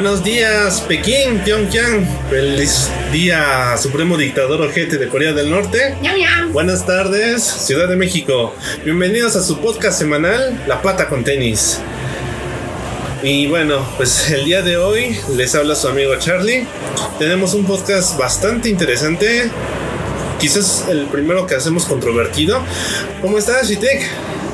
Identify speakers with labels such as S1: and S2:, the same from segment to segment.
S1: Buenos días, Pekín, Pyongyang. Feliz día, Supremo Dictador Ojete de Corea del Norte. Buenas tardes, Ciudad de México. Bienvenidos a su podcast semanal, La Pata con Tenis. Y bueno, pues el día de hoy les habla su amigo Charlie. Tenemos un podcast bastante interesante. Quizás el primero que hacemos controvertido. ¿Cómo estás, Shitek?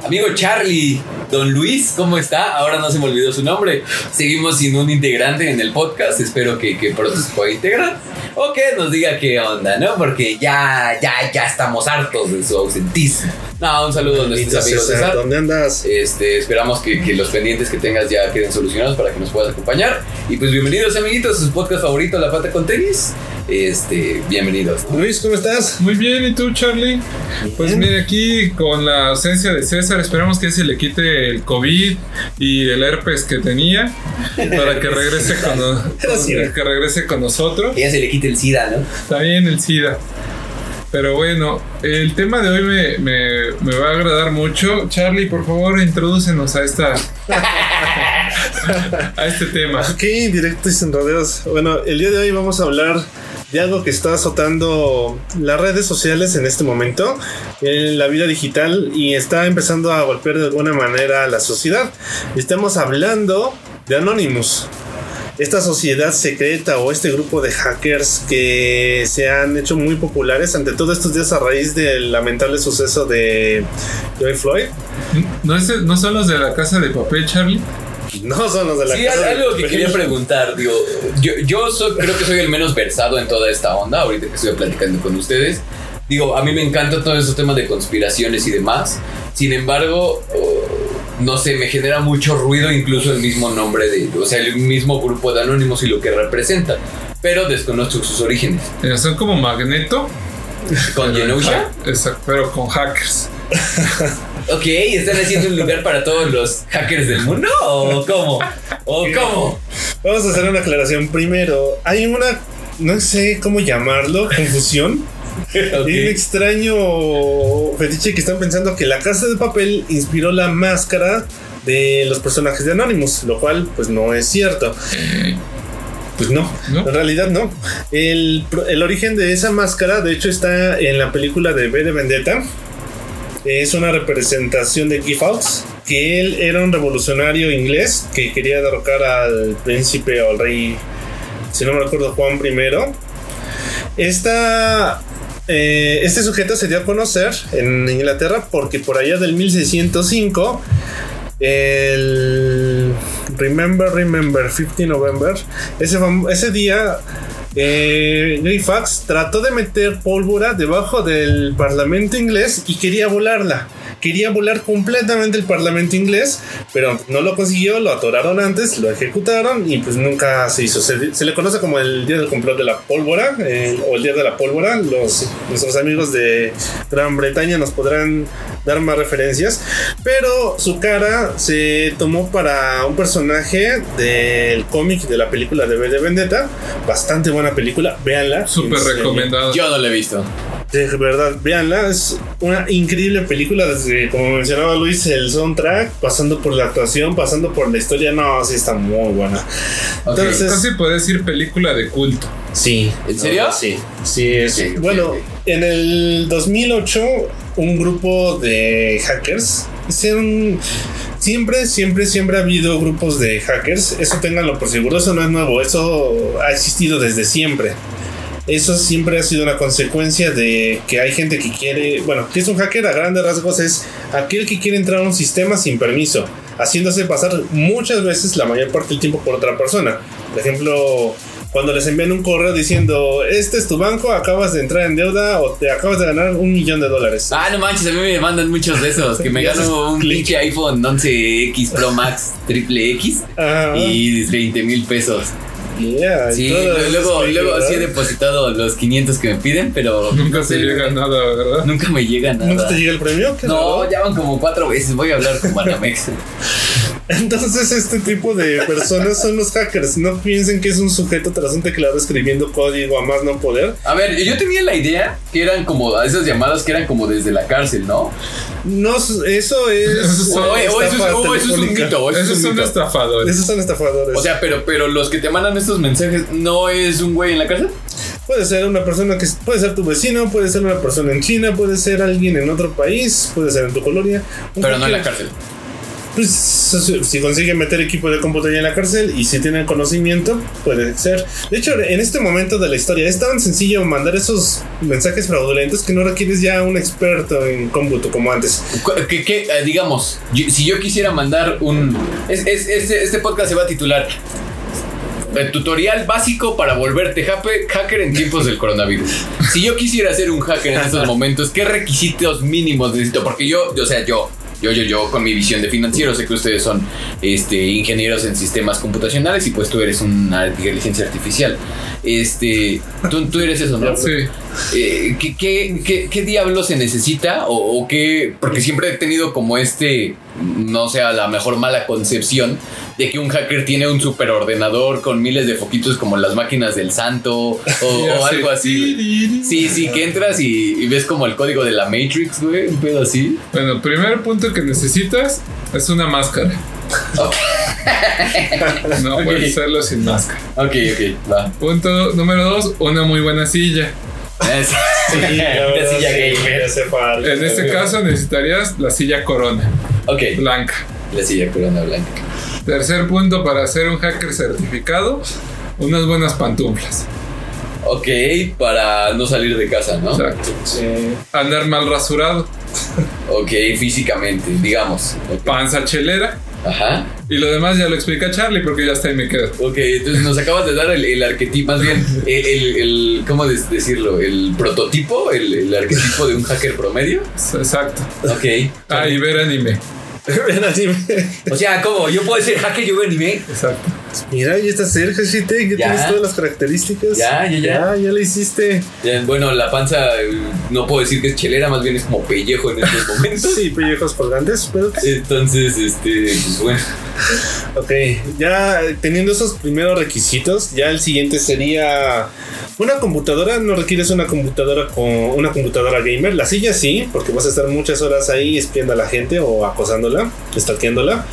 S2: Amigo Charlie, Don Luis, ¿cómo está? Ahora no se me olvidó su nombre. Seguimos sin un integrante en el podcast. Espero que, que pronto se pueda integrar. O que nos diga qué onda, ¿no? Porque ya, ya, ya estamos hartos de su ausentismo. No, un saludo a nuestros amigos
S1: César, ¿Dónde andas?
S2: Este, esperamos que, que, los pendientes que tengas ya queden solucionados para que nos puedas acompañar. Y pues bienvenidos, amiguitos, a su podcast favorito, La Pata con Tenis. Este, bienvenidos.
S1: Luis, ¿cómo estás?
S3: Muy bien, ¿y tú, Charlie? Pues mire, aquí con la ausencia de César, esperamos que se le quite el COVID y el herpes que tenía para que regrese con, con que regrese con nosotros.
S2: Que ya se le quite el SIDA, ¿no?
S3: Está bien el SIDA. Pero bueno, el tema de hoy me, me, me, va a agradar mucho. Charlie, por favor, introdúcenos a esta a este tema.
S1: Ok, directo y sin rodeos. Bueno, el día de hoy vamos a hablar de algo que está azotando las redes sociales en este momento, en la vida digital, y está empezando a golpear de alguna manera a la sociedad. Estamos hablando de Anonymous esta sociedad secreta o este grupo de hackers que se han hecho muy populares ante todos estos días a raíz del lamentable suceso de George Floyd.
S3: ¿No, es, ¿No son los de la casa de papel, Charlie?
S1: No son los de la
S2: sí,
S1: casa
S2: algo de que quería preguntar. Digo, yo, yo soy, creo que soy el menos versado en toda esta onda, ahorita que estoy platicando con ustedes. Digo, a mí me encantan todos esos temas de conspiraciones y demás. Sin embargo, no sé, me genera mucho ruido incluso el mismo nombre de, o sea, el mismo grupo de anónimos y lo que representa, pero desconozco sus orígenes.
S3: Eh, son como Magneto.
S2: ¿Con Genosha?
S3: Exacto, pero con hackers.
S2: ok, ¿están haciendo un lugar para todos los hackers del mundo? ¿O cómo? ¿O cómo?
S1: Vamos a hacer una aclaración primero. Hay una, no sé cómo llamarlo, confusión. Okay. Hay un extraño fetiche que están pensando que la casa de papel inspiró la máscara de los personajes de Anonymous, lo cual pues no es cierto. Pues no, ¿No? en realidad no. El, el, origen de esa máscara, de hecho, está en la película de B de Vendetta. Es una representación de Fawkes, que él era un revolucionario inglés que quería derrocar al príncipe o al rey, si no me recuerdo, Juan I. Esta eh, este sujeto se dio a conocer en Inglaterra porque por allá del 1605, el Remember, Remember, 15 November, ese, ese día, eh, Fawkes trató de meter pólvora debajo del parlamento inglés y quería volarla quería volar completamente el parlamento inglés, pero no lo consiguió, lo atoraron antes, lo ejecutaron y pues nunca se hizo. Se, se le conoce como el día del complot de la pólvora eh, o el día de la pólvora. Los, nuestros amigos de Gran Bretaña nos podrán dar más referencias, pero su cara se tomó para un personaje del cómic de la película de B de Vendetta, bastante buena película, véanla.
S3: Súper recomendada.
S2: Yo no la he visto.
S1: De verdad, véanla, es una increíble película desde, como mencionaba Luis, el soundtrack, pasando por la actuación, pasando por la historia, no, sí está muy buena.
S3: Okay. Entonces, casi puede decir película de culto.
S1: Sí.
S2: ¿En serio?
S1: No, sí, sí, es. Okay, bueno, okay. en el 2008, un grupo de hackers siempre, siempre, siempre ha habido grupos de hackers. Eso ténganlo por seguro, eso no es nuevo, eso ha existido desde siempre. Eso siempre ha sido una consecuencia de que hay gente que quiere, bueno, que es un hacker a grandes rasgos, es aquel que quiere entrar a un sistema sin permiso, haciéndose pasar muchas veces, la mayor parte del tiempo, por otra persona. Por ejemplo, cuando les envían un correo diciendo, este es tu banco, acabas de entrar en deuda o te acabas de ganar un millón de dólares.
S2: Ah, no manches, a mí me mandan muchos de esos, que me gano un pinche iPhone 11X Pro Max triple X Ajá. y 20 mil pesos.
S1: Yeah,
S2: sí, luego, luego sí he depositado los 500 que me piden, pero
S3: nunca te llega nada, ¿verdad?
S2: Nunca me llega nada.
S1: ¿Nunca te llega el premio?
S2: No, ya van como cuatro veces. Voy a hablar con Banamex.
S1: Entonces, este tipo de personas son los hackers. No piensen que es un sujeto tras un teclado escribiendo código a más no poder.
S2: A ver, yo tenía la idea que eran como esas llamadas que eran como desde la cárcel, ¿no?
S1: No, eso es.
S2: O, o eso, es,
S1: estafa
S2: o eso es un mito. o eso es
S3: Esos
S2: un
S3: son
S2: mito.
S3: estafadores.
S1: Esos son estafadores.
S2: O sea, pero, pero los que te mandan estos mensajes no es un güey en la cárcel.
S1: puede ser una persona que puede ser tu vecino, puede ser una persona en China, puede ser alguien en otro país, puede ser en tu colonia.
S2: Pero no en la cárcel.
S1: Pues si consiguen meter equipo de computadora en la cárcel y si tienen conocimiento, puede ser. De hecho, en este momento de la historia es tan sencillo mandar esos mensajes fraudulentos que no requieres ya un experto en cómputo como antes.
S2: Que, eh, digamos, si yo quisiera mandar un. es- es- este, podcast se va a titular el tutorial básico para volverte hacker en tiempos del coronavirus. Si yo quisiera ser un hacker en estos momentos, ¿qué requisitos mínimos necesito? Porque yo, o sea, yo, yo, yo, yo, con mi visión de financiero, sé que ustedes son este, ingenieros en sistemas computacionales y pues tú eres una inteligencia artificial. Este, tú, tú eres eso, ¿no?
S3: Sí.
S2: Eh, ¿qué, qué, qué, qué diablo se necesita? O, o qué? Porque siempre he tenido como este, no sea la mejor mala concepción de que un hacker tiene un superordenador con miles de foquitos como las máquinas del santo o, o algo así. Sí, sí, que entras y, y ves como el código de la Matrix, güey, un pedo así.
S3: Bueno, el primer punto que necesitas es una máscara.
S2: Ok.
S3: No puedes hacerlo sin máscara.
S2: Ok, ok, va.
S3: Punto número dos, una muy buena silla.
S2: Es-
S1: Sí, la
S2: silla
S1: sí,
S2: gamer.
S3: En este caso necesitarías la silla corona,
S2: Ok,
S3: blanca.
S2: la silla corona blanca.
S3: Tercer punto para ser un hacker certificado, unas buenas pantuflas.
S2: Ok, para no salir de casa, ¿no?
S3: Exacto.
S1: Sí.
S3: Andar mal rasurado,
S2: Ok, físicamente, digamos.
S3: Panza chelera.
S2: Ajá.
S3: Y lo demás ya lo explica Charlie porque ya está ahí me quedo.
S2: Ok, entonces nos acabas de dar el, el arquetipo, más bien, el, el, el- ¿cómo decirlo? El prototipo, el, el arquetipo de un hacker promedio.
S3: Exacto.
S2: Ok.
S3: Ah, y ver anime.
S1: Ven así.
S2: O sea, ¿cómo? ¿Yo puedo ser hacker? ¿Yo veo anime?
S3: Exacto.
S1: Mira, ya estás cerca, Shite, ya
S2: Ya.
S1: tienes todas las características.
S2: Ya, ya, ya.
S1: Ya, ya hiciste.
S2: Ya, Bueno, la panza, eh, no puedo decir que es chelera, más bien es como pellejo en estos momentos.
S1: Sí, pellejos colgantes, pero
S2: Entonces, este, pues bueno.
S1: Ok, ya teniendo esos primeros requisitos, ya el siguiente sería una computadora. No requieres una computadora con una computadora gamer. La silla sí, porque vas a estar muchas horas ahí espiando a la gente o acosándola, stalkeándola.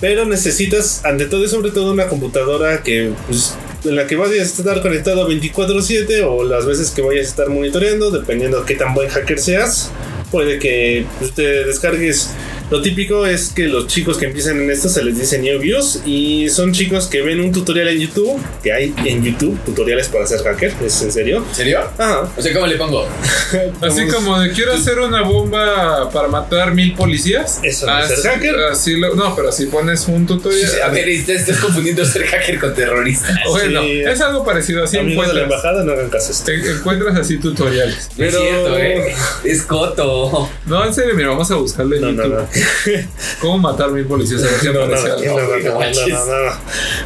S1: Pero necesitas, ante todo y sobre todo, una computadora que pues, en la que vayas a estar conectado 24/7 o las veces que vayas a estar monitoreando, dependiendo de qué tan buen hacker seas. Puede que pues, te descargues. Lo típico es que los chicos que empiezan en esto se les dice newbies y son chicos que ven un tutorial en YouTube, que hay en YouTube tutoriales para ser hacker, es en serio.
S2: ¿En serio?
S1: Ajá.
S2: O sea, ¿cómo le pongo?
S3: Así como de quiero hacer una bomba para matar mil policías.
S1: Eso no es ser
S3: Así-
S1: hacker.
S3: así lo- no, pero si pones un tutorial.
S2: A ver, estás, estás confundiendo ser hacker con terrorista.
S3: Bueno,
S1: Sí.
S3: es algo parecido. Así
S1: Amigos de la
S3: encuentras,
S1: embajada no hagan caso
S3: te- encuentras así tutoriales.
S2: Es cierto, ¿eh? Es coto.
S3: No, en serio, mira, vamos a buscarle en
S1: No, no, no.
S3: ¿Cómo matar mil policías? A ver si
S1: No, no, no.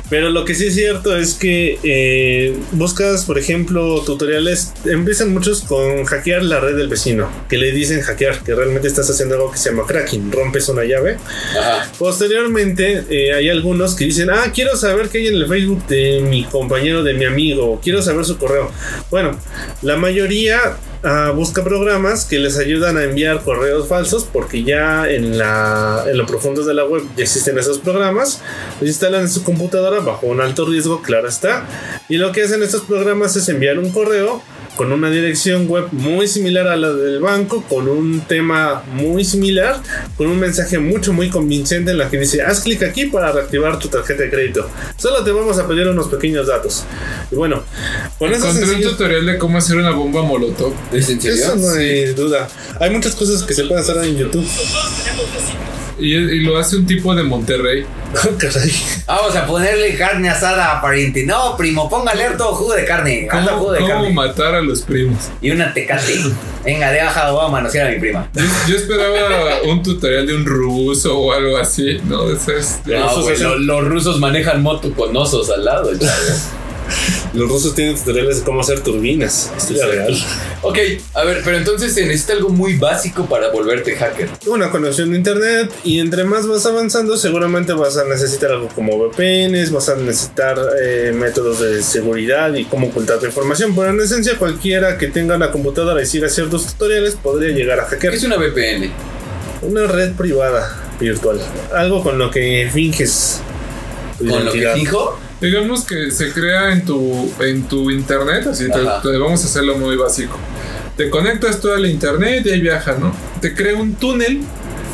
S1: Pero lo que sí es cierto es que eh, buscas, por ejemplo, tutoriales. Empiezan muchos con hackear la red del vecino. Que le dicen hackear, que realmente estás haciendo algo que se llama cracking. Rompes una llave.
S2: Ajá.
S1: Posteriormente, eh, hay algunos que dicen: Ah, quiero saber qué hay en el Facebook de mi compañero, de mi amigo. Quiero saber su correo. Bueno, la mayoría ah, busca programas que les ayudan a enviar correos falsos porque ya en, la, en lo profundo de la web ya existen esos programas. Los instalan en su computadora bajo un alto riesgo, claro está. Y lo que hacen estos programas es enviar un correo con una dirección web muy similar a la del banco, con un tema muy similar, con un mensaje mucho muy convincente en la que dice, haz clic aquí para reactivar tu tarjeta de crédito. Solo te vamos a pedir unos pequeños datos. Y bueno, con eso
S3: Encontré un tutorial de cómo hacer una bomba molotov.
S2: ¿Es en serio?
S1: eso no hay duda. Hay muchas cosas que se pueden hacer en YouTube.
S3: Y, y lo hace un tipo de Monterrey.
S2: Vamos a ponerle carne asada, pariente. No, primo, póngale harto jugo de carne. Harto
S3: ¿Cómo,
S2: jugo de
S3: cómo
S2: carne.
S3: matar a los primos?
S2: Y una tecate. Venga, deja, voy a manosear a mi prima.
S3: Yo, yo esperaba un tutorial de un ruso o algo así. No, eso es.
S2: No,
S1: rusos
S2: los rusos manejan moto con osos al lado, chavo.
S1: Los rusos tienen tutoriales de cómo hacer turbinas. Historia real.
S2: Ok, a ver, pero entonces se necesita algo muy básico para volverte hacker.
S1: Una conexión de internet y entre más vas avanzando seguramente vas a necesitar algo como VPNs, vas a necesitar eh, métodos de seguridad y cómo ocultar tu información. Pero en esencia cualquiera que tenga una computadora y siga ciertos tutoriales podría llegar a hackear.
S2: ¿Qué es una VPN?
S1: Una red privada virtual. Algo con lo que finges.
S2: ¿Con lo que fijo?
S3: Digamos que se crea en tu, en tu internet, así te, vamos a hacerlo muy básico. Te conectas tú al internet y ahí viaja, ¿no? Te crea un túnel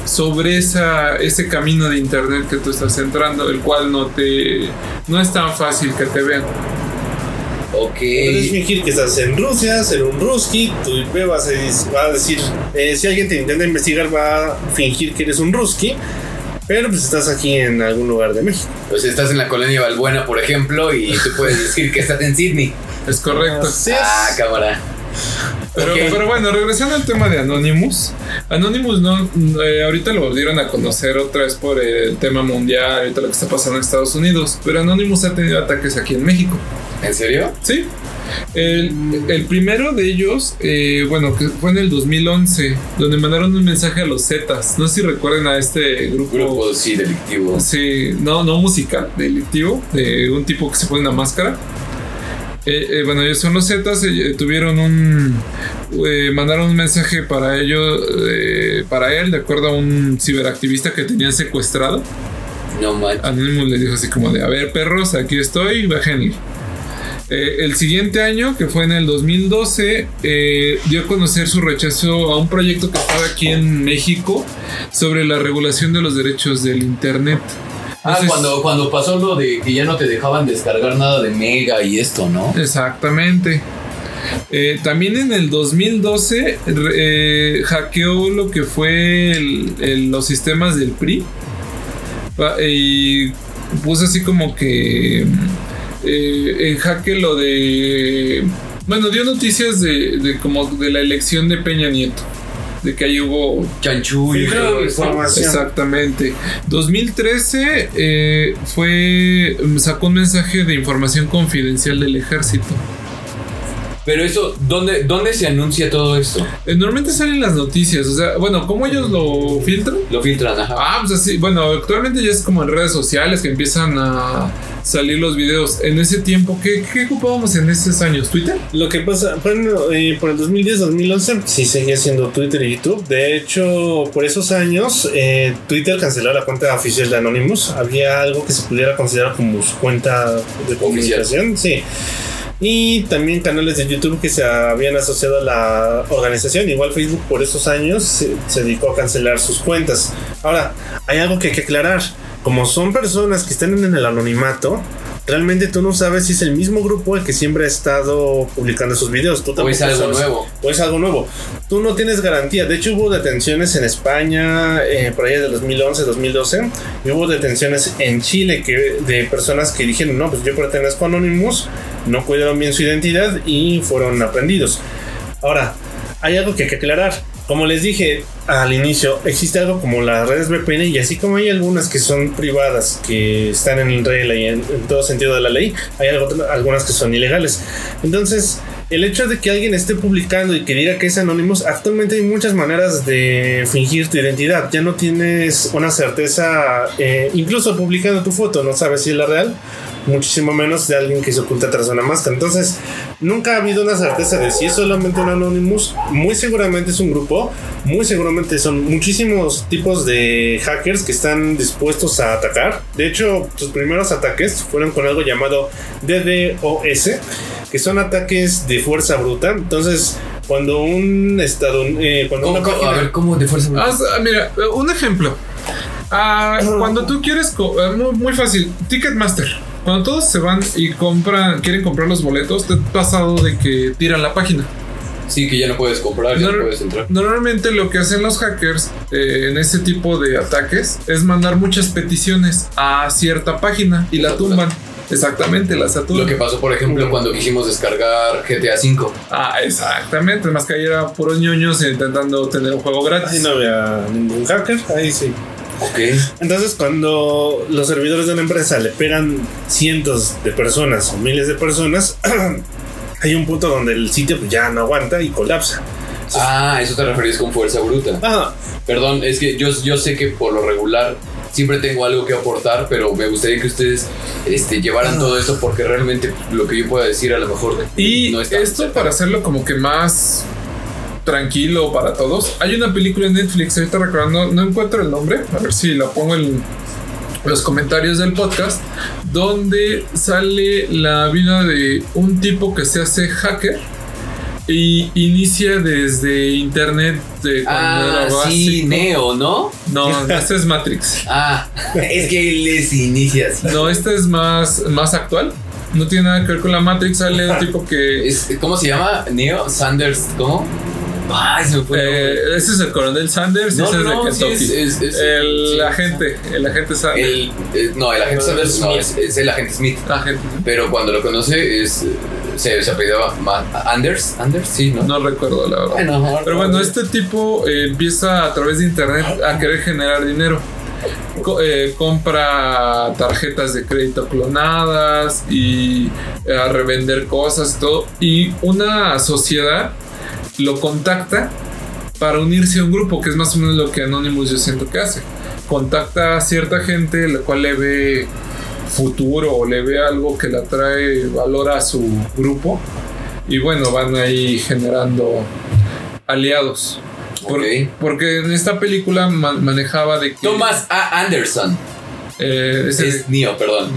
S3: sobre esa, ese camino de internet que tú estás entrando, el cual no te no es tan fácil que te vean.
S2: Ok.
S1: Puedes fingir que estás en Rusia, ser un ruski, tu IP vas a, va a decir, eh, si alguien te intenta investigar va a fingir que eres un ruski, pero pues estás aquí en algún lugar de México.
S2: Pues estás en la colonia Balbuena, por ejemplo, y tú puedes decir que estás en Sydney.
S3: Es correcto.
S1: Así es.
S2: Ah, cámara.
S3: Pero, bueno, regresando al tema de Anonymous. Anonymous no, eh, ahorita lo volvieron a conocer otra vez por el tema mundial, ahorita lo que está pasando en Estados Unidos. Pero Anonymous ha tenido ataques aquí en México.
S2: ¿En serio?
S3: Sí. El, el primero de ellos, eh, bueno, que fue en el 2011, donde mandaron un mensaje a los Zetas. No sé si recuerden a este grupo.
S2: Grupo, sí, delictivo.
S3: Sí, no, no musical, delictivo, de un tipo que se pone una máscara. Eh, eh, bueno, ellos son los Zetas, eh, tuvieron un. mandaron un mensaje para ellos, para él, de acuerdo a un ciberactivista que tenían secuestrado.
S2: No manches.
S3: Anonymous le dijo así como de: A ver, perros, aquí estoy, bájenle. Eh, el siguiente año, que fue en el 2012, eh, dio a conocer su rechazo a un proyecto que estaba aquí en México sobre la regulación de los derechos del Internet.
S2: Ah,
S3: Entonces-
S2: cuando, cuando pasó lo de que ya no te dejaban descargar nada de Mega y esto, ¿no?
S3: Exactamente. Eh, también en el 2012 re- eh, hackeó lo que fue el- el- los sistemas del PRI Pa- y puso así como que eh, en jaque lo de bueno dio noticias de, de como de la elección de Peña Nieto de que ahí hubo
S2: Chanchullo. y
S1: Filtrado
S2: todo eso.
S1: información.
S3: Exactamente. 2013 eh, fue sacó un mensaje de información confidencial del ejército.
S2: Pero eso, ¿dónde, ¿dónde se anuncia todo esto?
S3: Eh, Normalmente salen las noticias, o sea, bueno, ¿cómo ellos lo filtran?
S2: Lo filtran, ajá.
S3: Ah, pues así, bueno, actualmente ya es como en redes sociales que empiezan a salir los videos. En ese tiempo, ¿qué, qué ocupábamos en esos años? ¿Twitter?
S1: Lo que pasa, bueno, eh, por el 2010-2011 sí seguía siendo Twitter y YouTube. De hecho, por esos años, eh, Twitter canceló la cuenta oficial de Anonymous. Había algo que se pudiera considerar como su cuenta de comunicación. Sí. Y también canales de YouTube que se habían asociado a la organización. Igual Facebook por esos años se, se dedicó a cancelar sus cuentas. Ahora, hay algo que hay que aclarar. Como son personas que están en el anonimato, realmente tú no sabes si es el mismo grupo el que siempre ha estado publicando sus videos. Tú
S2: O es algo
S1: sabes.
S2: nuevo.
S1: O es algo nuevo. Tú no tienes garantía. De hecho, hubo detenciones en España eh, por allá del 2011, 2012. Y hubo detenciones en Chile que, de personas que dijeron: No, pues yo pertenezco a Anonymous. No cuidaron bien su identidad y fueron aprendidos. Ahora, hay algo que hay que aclarar. Como les dije al inicio, existe algo como las redes VPN y así como hay algunas que son privadas, que están en regla y en, todo sentido de la ley, hay algo- algunas que son ilegales. Entonces, el hecho de que alguien esté publicando y que diga que es anónimos, actualmente hay muchas maneras de fingir tu identidad. Ya no tienes una certeza, eh, incluso publicando tu foto, no sabes si es la real, muchísimo menos de alguien que se oculta tras una máscara. Entonces, nunca ha habido una certeza de si es solamente un Anonymous. Muy seguramente es un grupo, muy seguramente son muchísimos tipos de hackers que están dispuestos a atacar. De hecho, sus primeros ataques fueron con algo llamado DDoS, que son ataques de fuerza bruta. Entonces, cuando un estado, eh, cuando
S2: ¿Cómo,
S1: una
S2: cómo- a
S1: página-
S2: ver, ¿cómo de fuerza?
S3: Haz- ah, mira, un ejemplo. Ah, cuando tú quieres, eh, muy, muy fácil, Ticketmaster. Cuando todos se van y compran, quieren comprar los boletos, te ha pasado de que tiran la página.
S2: Sí, que ya no puedes comprar, ya no,
S3: No,
S2: puedes entrar.
S3: Normalmente lo que hacen los hackers eh, en ese tipo de ataques es mandar muchas peticiones a cierta página y la tumban. Exactamente, la saturan.
S2: Lo que pasó, por ejemplo, cuando quisimos descargar GTA V.
S3: Ah, exactamente. Más que ahí era puros ñoños intentando tener un juego gratis.
S1: Ahí no había ningún hacker, ahí sí.
S2: Ok.
S1: Entonces, cuando los servidores de una empresa le pegan cientos de personas o miles de personas, hay un punto donde el sitio pues, ya no aguanta y colapsa.
S2: Ah, eso te referís con fuerza bruta.
S1: Ah,
S2: Perdón, es que yo, yo sé que por lo regular siempre tengo algo que aportar, pero me gustaría que ustedes este, llevaran todo esto porque realmente lo que yo pueda decir a lo mejor
S3: Y
S2: no está
S3: esto para hacerlo como que más tranquilo para todos. Hay una película en Netflix, ahorita recordando, no encuentro el nombre, a ver si la pongo en los comentarios del podcast, donde sale la vida de un tipo que se hace hacker y inicia desde internet de cuando
S2: Ah,
S3: era
S2: sí. Neo, ¿no?
S3: No, este es Matrix.
S2: Ah, es que les inicia así.
S3: No, este es más, más actual. No tiene nada que ver con la Matrix. Sale un tipo que.
S2: ¿Cómo se llama? Neo Sanders, ¿cómo? Ay, se me fue. el nombre.
S3: Eh, ese es el coronel Sanders,
S2: No,
S3: ese
S2: no,
S3: es de
S2: sí,
S3: Kentucky.
S2: es- es- es-
S3: el
S2: sí.
S3: agente, el agente Sanders.
S2: El, eh, no, el agente Sanders no, es, es el agente Smith.
S3: agente,
S2: Pero cuando lo conoce es, se, se apellidaba Anders. Anders, sí, ¿no?
S3: no recuerdo la verdad.
S2: Bueno,
S3: Pero bueno, este tipo eh, empieza a través de internet a querer generar dinero. Co- eh, compra tarjetas de crédito clonadas y a revender cosas y todo. Y una sociedad lo contacta para unirse a un grupo, que es más o menos lo que Anonymous yo siento que hace. Contacta a cierta gente, la cual le ve futuro o le ve algo que le atrae valor a su grupo. Y bueno, van ahí generando aliados. Por-
S2: Ok.
S3: porque en esta película ma- manejaba de que...
S2: Thomas A. Anderson.
S3: eh, ese-
S2: Es Neo, perdón.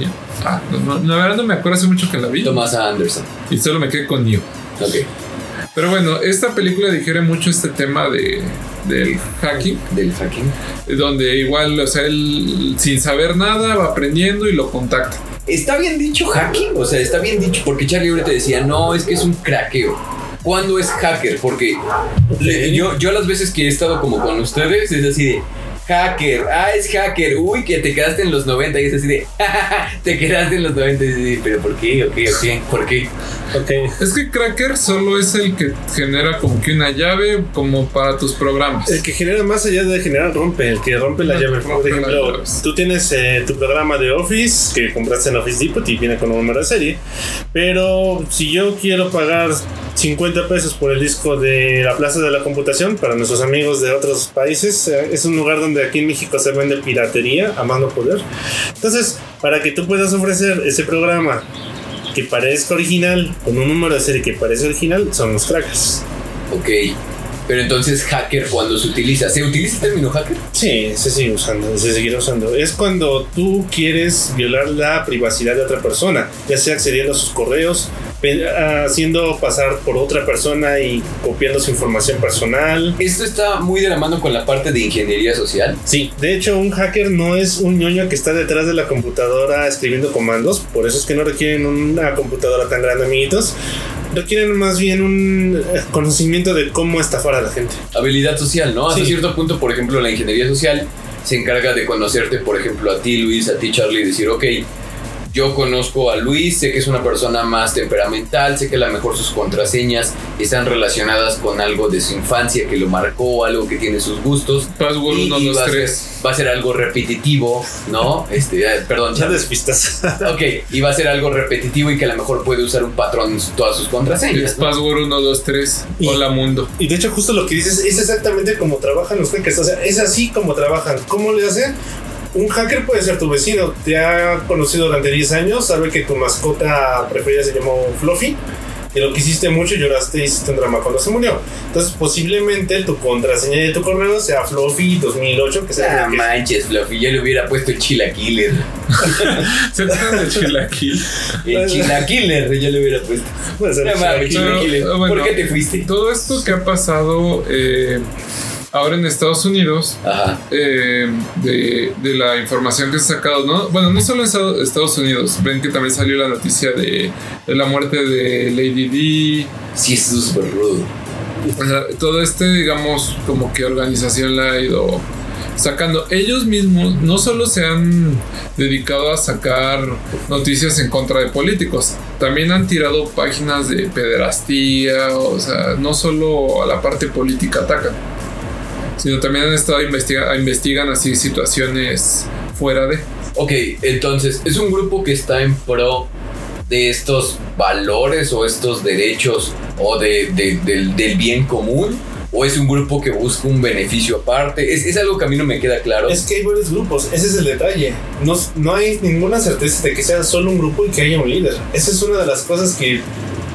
S3: Ah, no, no, la verdad no me acuerdo hace mucho que la vi.
S2: Thomas A. Anderson.
S3: Y solo me quedé con Neo.
S2: Ok.
S3: Pero bueno, esta película digiere mucho este tema de, del hacking,
S2: Del hacking.
S3: donde igual, o sea, él sin saber nada va aprendiendo y lo contacta.
S2: ¿Está bien dicho hacking? O sea, está bien dicho porque Charlie ahorita decía, no, es que es un craqueo. ¿Cuándo es hacker? Porque le- yo, yo las veces que he estado como con ustedes es así de hacker, ah, es hacker, uy, que te quedaste en los 90 y es así de, te quedaste en los 90 y es así de, pero ¿por qué? ¿O qué? ¿O qué? ¿Por qué?
S1: Ok.
S3: Es que Cracker solo es el que genera como que una llave como para tus programas.
S1: El que genera más allá de generar rompe, el que rompe la
S3: No,
S1: llave.
S3: rompe
S1: Por ejemplo, tú tienes eh, tu programa de Office que compraste en Office Depot y viene con un número de serie. Pero si yo quiero pagar 50 pesos por el disco de la Plaza de la Computación, para nuestros amigos de otros países, eh, es un lugar donde aquí en México se vende piratería a mano poder. Entonces, para que tú puedas ofrecer ese programa que parezca original, con un número de serie que parece original, son los crackers.
S2: Ok. Pero entonces hacker cuando se utiliza, ¿se utiliza el término hacker?
S1: Sí, se sigue usando, se seguirá usando. Es cuando tú quieres violar la privacidad de otra persona, ya sea accediendo a sus correos, haciendo pasar por otra persona y copiando su información personal.
S2: Esto está muy de la mano con la parte de ingeniería social.
S1: Sí, de hecho un hacker no es un ñoño que está detrás de la computadora escribiendo comandos, por eso es que no requieren una computadora tan grande, amiguitos. Requieren más bien un eh, conocimiento de cómo estafar a la gente.
S2: habilidad social, ¿no? Hasta
S1: Sí.
S2: cierto punto, por ejemplo, la ingeniería social se encarga de conocerte, por ejemplo, a ti, Luis, a ti, Charlie, y decir, ok, yo conozco a Luis, sé que es una persona más temperamental, sé que a lo mejor sus contraseñas están relacionadas con algo de su infancia que lo marcó, algo que tiene sus gustos.
S3: Password
S2: Y-
S3: 1,
S2: y
S3: 2,
S2: va, a ser,
S3: 3.
S2: va a ser algo repetitivo, ¿no? Este, perdón,
S1: Ya despistas.
S2: Ok, y va a ser algo repetitivo y que a lo mejor puede usar un patrón en todas sus contraseñas. ¿no?
S3: Password 1, 2, 3.
S1: Y-
S3: Hola mundo.
S1: Y de hecho, justo lo que dices es exactamente como trabajan los hackers. O sea, es así como trabajan. ¿Cómo le hacen? Un hacker puede ser tu vecino. Te ha conocido durante 10 años. Sabe que tu mascota preferida se llamó Fluffy. Que lo quisiste mucho y lloraste y hiciste un drama cuando se murió. Entonces, posiblemente tu contraseña de tu correo sea Fluffy 2008. Que sea
S2: Ah, manches, Fluffy, yo le hubiera puesto el chilaquiler.
S3: Se trata de chilaquil.
S2: El chilaquiler, yo le hubiera puesto. No chilaquiler.
S3: bueno,
S2: ¿Por qué te fuiste?
S3: Todo esto que ha pasado eh, ahora en Estados Unidos, eh, de, de la información que se ha sacado, ¿no? Bueno, no solo en Estado- Estados Unidos, ven que también salió la noticia de, de la muerte de Lady D.
S2: Sí, es súper rudo.
S3: O sea, todo este, digamos, como que organización la ha ido sacando. Ellos mismos no solo se han dedicado a sacar noticias en contra de políticos, también han tirado páginas de pederastía, o sea, no solo a la parte política atacan. Sino también han estado investiga investigan así situaciones fuera de.
S2: Ok, entonces es un grupo que está en pro de estos valores o estos derechos o de, de- del, del bien común o es un grupo que busca un beneficio aparte. Es, es algo que a mí no me queda claro.
S1: Es que hay varios grupos, ese es el detalle. No, no hay ninguna certeza de que sea solo un grupo y que haya un líder. Esa es una de las cosas que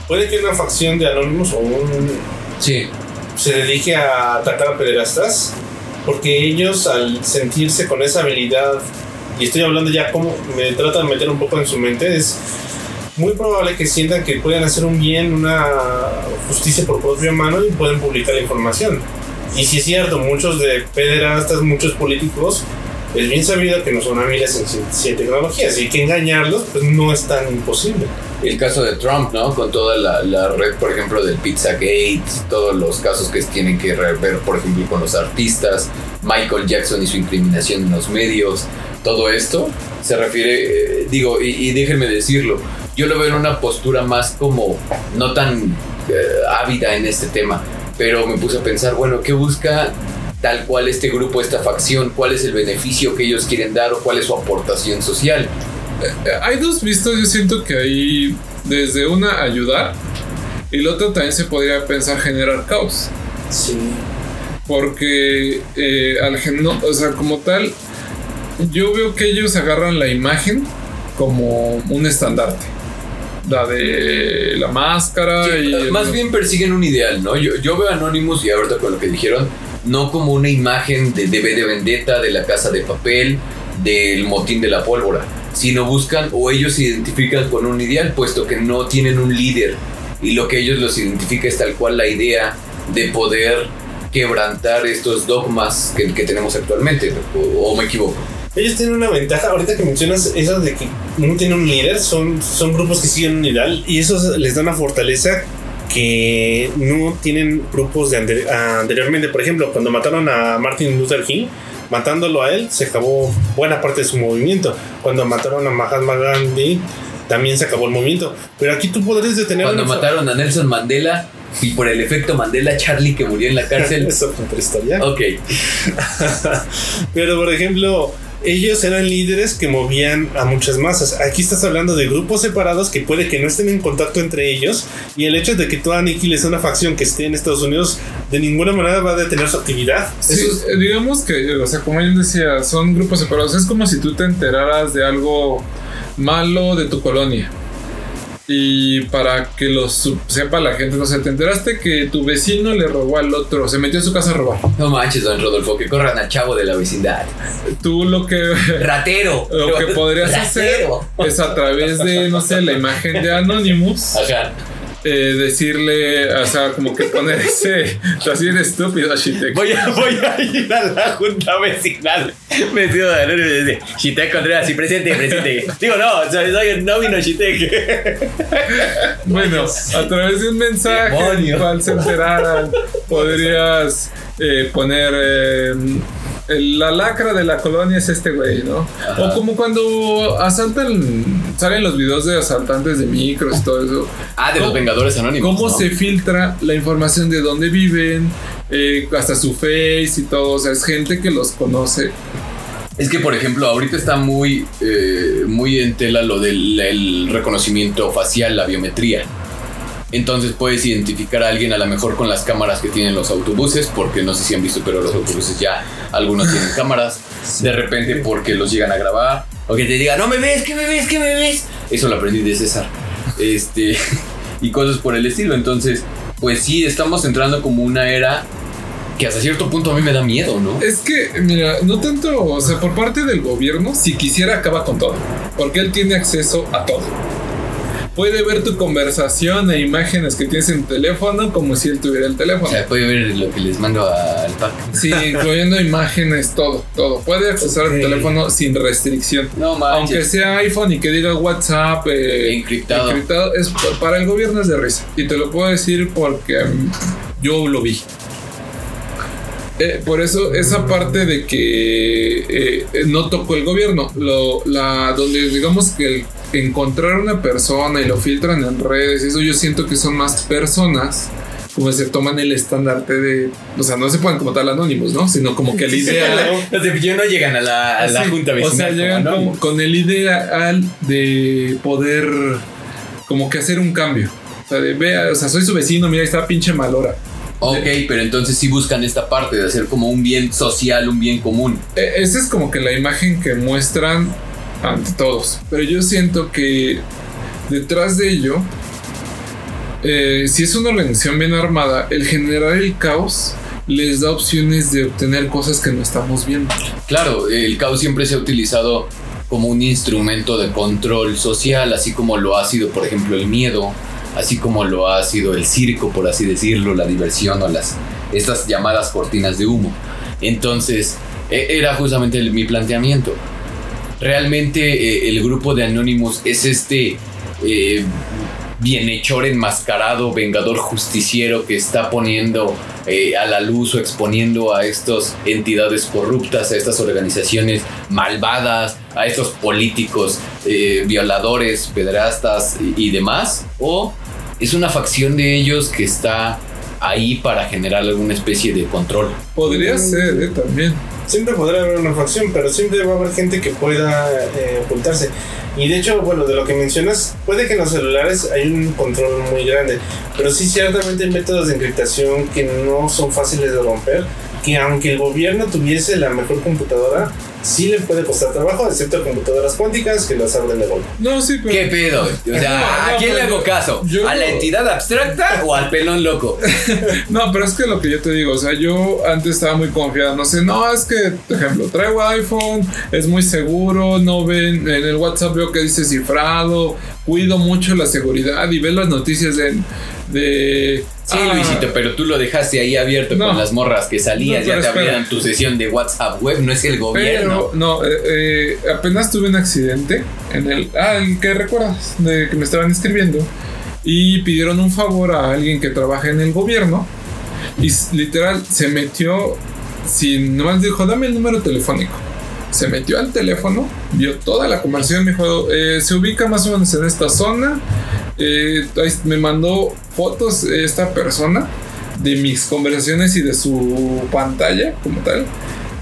S1: puede que una facción de Anonymous o un
S2: Sí,
S1: se dedique a atacar a pederastas, porque ellos al sentirse con esa habilidad, y estoy hablando ya como me tratan de meter un poco en su mente, es muy probable que sientan que pueden hacer un bien, una justicia por propia mano y pueden publicar la información. Y si es cierto, muchos de pederastas, muchos políticos, es bien sabido que son hábiles en tecnología, así que engañarlos pues no es tan imposible.
S2: el caso de Trump, ¿no? Con toda la, la red, por ejemplo, del Pizzagate, todos los casos que tienen que ver, por ejemplo, con los artistas, Michael Jackson y su incriminación en los medios, todo esto se refiere, eh, digo, y, y déjenme decirlo, yo lo veo en una postura más como no tan eh, ávida en este tema, pero me puse a pensar, bueno, ¿qué busca tal cual este grupo, esta facción? ¿Cuál es el beneficio que ellos quieren dar o cuál es su aportación social?
S3: Eh, Hay dos vistas, yo siento que hay desde una ayudar y la otra también se podría pensar generar caos.
S1: Sí.
S3: Porque eh, al no, o sea, como tal, yo veo que ellos agarran la imagen como un estandarte. La de la máscara
S2: Sí,
S3: y. el-
S2: más bien persiguen un ideal, ¿no? Yo, yo veo Anonymous y ahorita con lo que dijeron, no como una imagen de DB de Vendetta, de la casa de papel, del motín de la pólvora, sino buscan o ellos se identifican con un ideal, puesto que no tienen un líder y lo que ellos los identifica es tal cual la idea de poder quebrantar estos dogmas que, tenemos actualmente, o, o me equivoco.
S1: Ellos tienen una ventaja, ahorita que mencionas eso de que no tienen un líder, son, son grupos que siguen un ideal y eso les da una fortaleza que no tienen grupos de ante- anteriormente. Por ejemplo, cuando mataron a Martin Luther King, matándolo a él, se acabó buena parte de su movimiento. Cuando mataron a Mahatma Gandhi, también se acabó el movimiento. Pero aquí tú podrías detener
S2: Cuando mataron a Nelson Mandela y por el efecto Mandela Charlie que murió en la cárcel.
S1: Eso es otra historia.
S2: Ok,
S1: Pero por ejemplo, ellos eran líderes que movían a muchas masas. Aquí estás hablando de grupos separados que puede que no estén en contacto entre ellos. Y el hecho de que tú aniquiles una facción que esté en Estados Unidos de ninguna manera va a detener su actividad.
S3: Sí,
S1: Eso es-
S3: eh, digamos que, o sea, como él decía, son grupos separados. Es como si tú te enteraras de algo malo de tu colonia. Y para que lo sepa la gente, no sé, te enteraste que tu vecino le robó al otro, se metió a su casa a robar.
S2: no manches, don Rodolfo, que corran al chavo de la vecindad.
S3: Tú lo que
S2: Ratero.
S3: Lo que podrías hacer es a través de, no sé, la imagen de Anonymous,
S2: Ajá.
S3: Eh, decirle, o sea, como que poner ese, así de estúpido, Shitek.
S2: Voy a, voy a ir a la junta vecinal metido de anónimo y decir, Shitek Contreras, sí, presente, presente. Digo, no, soy, soy no vino Shitek.
S3: Bueno, a través de un mensaje el cual se enteraran, podrías eh, poner eh, el- la lacra de la colonia es este güey, ¿no?
S2: Ajá.
S3: O como cuando asaltan, salen los videos de asaltantes de micros y todo eso.
S2: Ah, de los
S3: ¿Cómo-
S2: Vengadores Anónimos.
S3: ¿Cómo
S2: ¿no?
S3: se filtra la información de dónde viven? eh, hasta su face y todo. O sea, es gente que los conoce.
S2: Es que, por ejemplo, ahorita está muy, eh, muy en tela lo del el reconocimiento facial, la biometría. Entonces puedes identificar a alguien a lo mejor con las cámaras que tienen los autobuses, porque no sé si han visto, pero los autobuses ya algunos tienen cámaras. De repente porque los llegan a grabar. O que te diga, no me ves, que me ves, que me ves. Eso lo aprendí de César. Este, y cosas por el estilo. Entonces, pues sí, estamos entrando como una era que hasta cierto punto a mí me da miedo, ¿no?
S3: Es que, mira, no tanto, o sea, por parte del gobierno, si quisiera acaba con todo. Porque él tiene acceso a todo. Puede ver tu conversación e imágenes que tienes en tu teléfono como si él tuviera el
S2: O
S3: teléfono.
S2: sea, puede ver lo que les mando al pack.
S3: Sí, incluyendo imágenes, todo, todo. Puede accesar a tu
S1: Ok.
S3: teléfono sin restricción.
S2: No
S3: Aunque
S2: manches.
S3: sea iPhone y que diga WhatsApp eh,
S2: Encriptado.
S3: encriptado, es, para el gobierno es de risa. Y te lo puedo decir porque mm, yo lo vi. Eh, por eso esa parte de que eh, eh, no tocó el gobierno, lo, la, donde digamos que el- encontrar una persona y lo filtran en redes, eso yo siento que son más personas como se toman el estandarte de, o sea, no se pueden como tal anónimos, ¿no? Sino como que el ideal...
S2: Los de Pillón no llegan a la, a la
S3: Sí,
S2: junta vecinal.
S3: O sea, llegan
S2: como
S3: como- con el ideal de poder como que hacer un cambio. O sea, de vea, o sea, soy su vecino, mira, ahí está pinche malora.
S2: Ok, pero entonces sí buscan esta parte de hacer como un bien social, un bien común.
S3: E- Esa es como que la imagen que muestran ante todos. Pero yo siento que detrás de ello, eh, si es una organización bien armada, el generar el caos les da opciones de obtener cosas que no estamos viendo.
S2: Claro, el caos siempre se ha utilizado como un instrumento de control social, así como lo ha sido, por ejemplo, el miedo, así como lo ha sido el circo, por así decirlo, la diversión o las estas llamadas cortinas de humo. Entonces, e- era justamente mi planteamiento. Realmente eh, el grupo de Anonymous es este eh, bienhechor enmascarado, vengador justiciero que está poniendo eh, a la luz o exponiendo a estas entidades corruptas, a estas organizaciones malvadas, a estos políticos violadores, pedrastas y, demás, o es una facción de ellos que está ahí para generar alguna especie de control.
S3: Podría ser, también.
S1: Siempre podrá haber una facción, pero siempre va a haber gente que pueda eh, ocultarse. Y de hecho, bueno, de lo que mencionas, puede que en los celulares hay un control muy grande, pero sí ciertamente hay métodos de encriptación que no son fáciles de romper, que aunque el gobierno tuviese la mejor computadora, sí le puede costar trabajo, excepto computadoras cuánticas que las abren de golpe.
S3: No, sí, pero.
S2: ¿Qué pedo? O sea, ¿a
S3: No,
S2: quién le hago caso?
S3: yo-
S2: ¿A la entidad abstracta o al pelón loco?
S3: No, pero es que lo que yo te digo, o sea, yo antes estaba muy confiado, no sé, no, es que, por ejemplo, traigo iPhone, es muy seguro, no ven, en el WhatsApp veo que dice cifrado, cuido mucho la seguridad y ves las noticias de... de
S2: Sí,
S3: ah,
S2: Luisito, pero tú lo dejaste ahí abierto
S3: No.
S2: con las morras que salías,
S3: No,
S2: ya te abrieron tu sesión de WhatsApp web, no es el gobierno.
S3: Pero, no, eh, eh, apenas tuve un accidente en el... Ah, el que recuerdas, de que me estaban escribiendo. Y pidieron un favor a alguien que trabaja en el gobierno. Y literal se metió, sin nomás dijo, dame el número telefónico. Se metió al teléfono, vio toda la conversación, me dijo, eh, se ubica más o menos en esta zona. Eh, ahí me mandó fotos esta persona de mis conversaciones y de su pantalla como tal.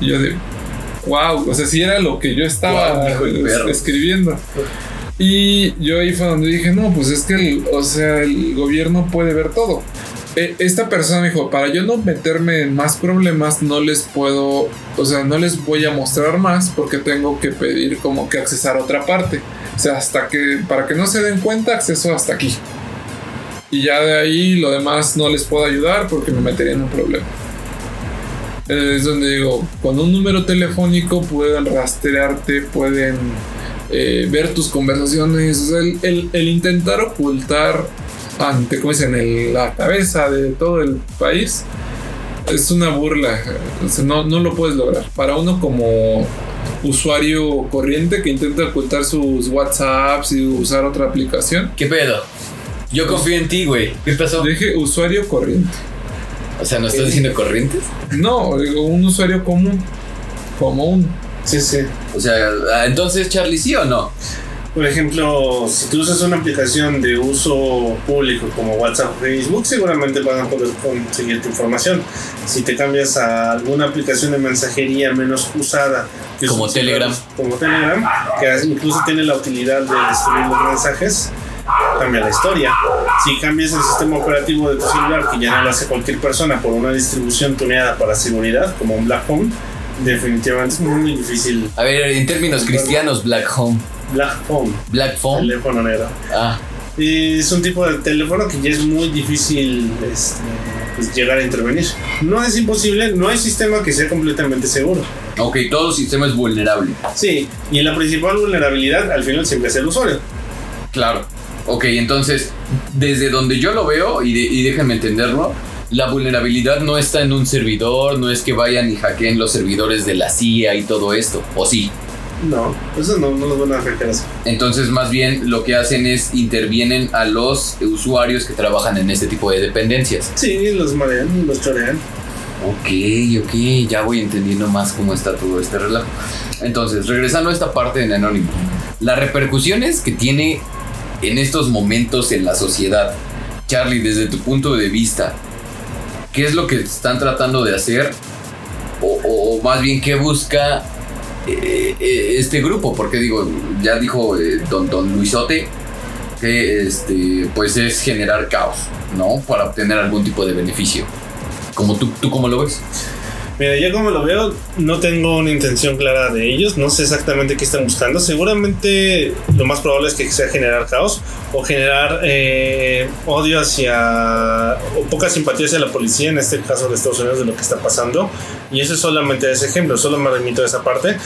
S3: Y yo de, wow, o sea, si era lo que yo estaba escribiendo. Y yo ahí fue donde dije, no, pues es que, el, o sea, el gobierno puede ver todo. E- Esta persona me dijo, para yo no meterme en más problemas, no les puedo, o sea, no les voy a mostrar más porque tengo que pedir como que accesar a otra parte. O sea, hasta que, para que no se den cuenta, acceso hasta aquí. Y ya de ahí lo demás no les puedo ayudar porque me metería en un problema. Es donde digo, con un número telefónico pueden rastrearte, pueden eh, ver tus conversaciones. El- el intentar ocultar ante, como dicen, el- la cabeza de todo el país es una burla. O sea, no, no lo puedes lograr. Para uno como usuario corriente que intenta ocultar sus WhatsApps y usar otra aplicación.
S2: ¿Qué pedo? Yo confío en ti, güey. ¿Qué pasó?
S3: Dije usuario corriente.
S2: O sea, ¿no estás diciendo corrientes?
S3: No, digo un usuario común. Común.
S1: Sí, sí.
S2: O sea, ah, entonces, Charlie, ¿sí o no?
S1: Por ejemplo, si tú usas una aplicación de uso público como WhatsApp o Facebook, seguramente van a poder conseguir tu información. Si te cambias a alguna aplicación de mensajería menos usada,
S2: Como Telegram.
S1: como Telegram, que incluso tiene la utilidad de distribuir los mensajes, cambia la historia. Si cambias el sistema operativo de tu celular, que ya no lo hace cualquier persona por una distribución tuneada para seguridad, como un Black Home, definitivamente es muy difícil.
S2: A ver, en términos cristianos, Black Home.
S1: Black Phone,
S2: Black Phone.
S1: teléfono negro.
S2: Ah,
S1: Y es un tipo de teléfono que ya es muy difícil este, pues, llegar a intervenir. No es imposible, no hay sistema que sea completamente seguro.
S2: ok, todo sistema es vulnerable.
S1: Sí, y la principal vulnerabilidad al final siempre es el usuario.
S2: Claro. Ok, entonces, desde donde yo lo veo, y, de- y déjenme entenderlo, la vulnerabilidad no está en un servidor, no es que vayan y hackeen los servidores de la CIA y todo esto, o sí.
S1: No, eso no, no nos van a afectar así.
S2: Entonces, más bien lo que hacen es intervienen a los usuarios que trabajan en este tipo de dependencias.
S1: Sí, los marean, los chorean.
S2: Ok, ok, ya voy entendiendo más cómo está todo este relajo. Entonces, regresando a esta parte en Anónimo, las repercusiones que tiene en estos momentos en la sociedad, Charlie, desde tu punto de vista, qué es lo que están tratando de hacer o, o más bien qué busca eh, eh, este grupo, porque digo, ya dijo eh, don, don Luisote que este, pues es generar caos, ¿no? Para obtener algún tipo de beneficio. Como tú, ¿Tú cómo lo ves?
S1: Mira, yo como lo veo, no tengo una intención clara de ellos, no sé exactamente qué están buscando. Seguramente lo más probable es que sea generar caos o generar eh, odio hacia o poca simpatía hacia la policía, en este caso de Estados Unidos, de lo que está pasando. Y eso es solamente ese ejemplo, solo me remito a esa parte.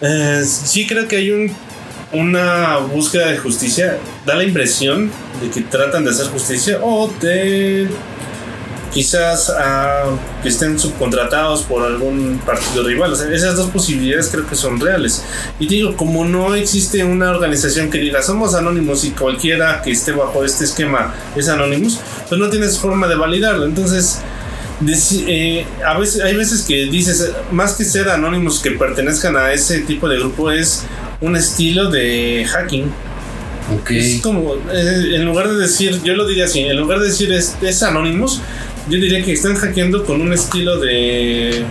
S1: Eh, sí creo que hay un, una búsqueda de justicia, da la impresión de que tratan de hacer justicia o de quizás uh, que estén subcontratados por algún partido rival. O sea, esas dos posibilidades creo que son reales. Y digo, como no existe una organización que diga somos anónimos y cualquiera que esté bajo este esquema es anónimos, pues no tienes forma de validarlo. Entonces, eh, a veces, hay veces que dices, más que ser anónimos que pertenezcan a ese tipo de grupo, es un estilo de hacking. Okay. Es como, eh, en lugar de decir, yo lo diría así, en lugar de decir es, es anónimos, yo diría que están hackeando con un estilo de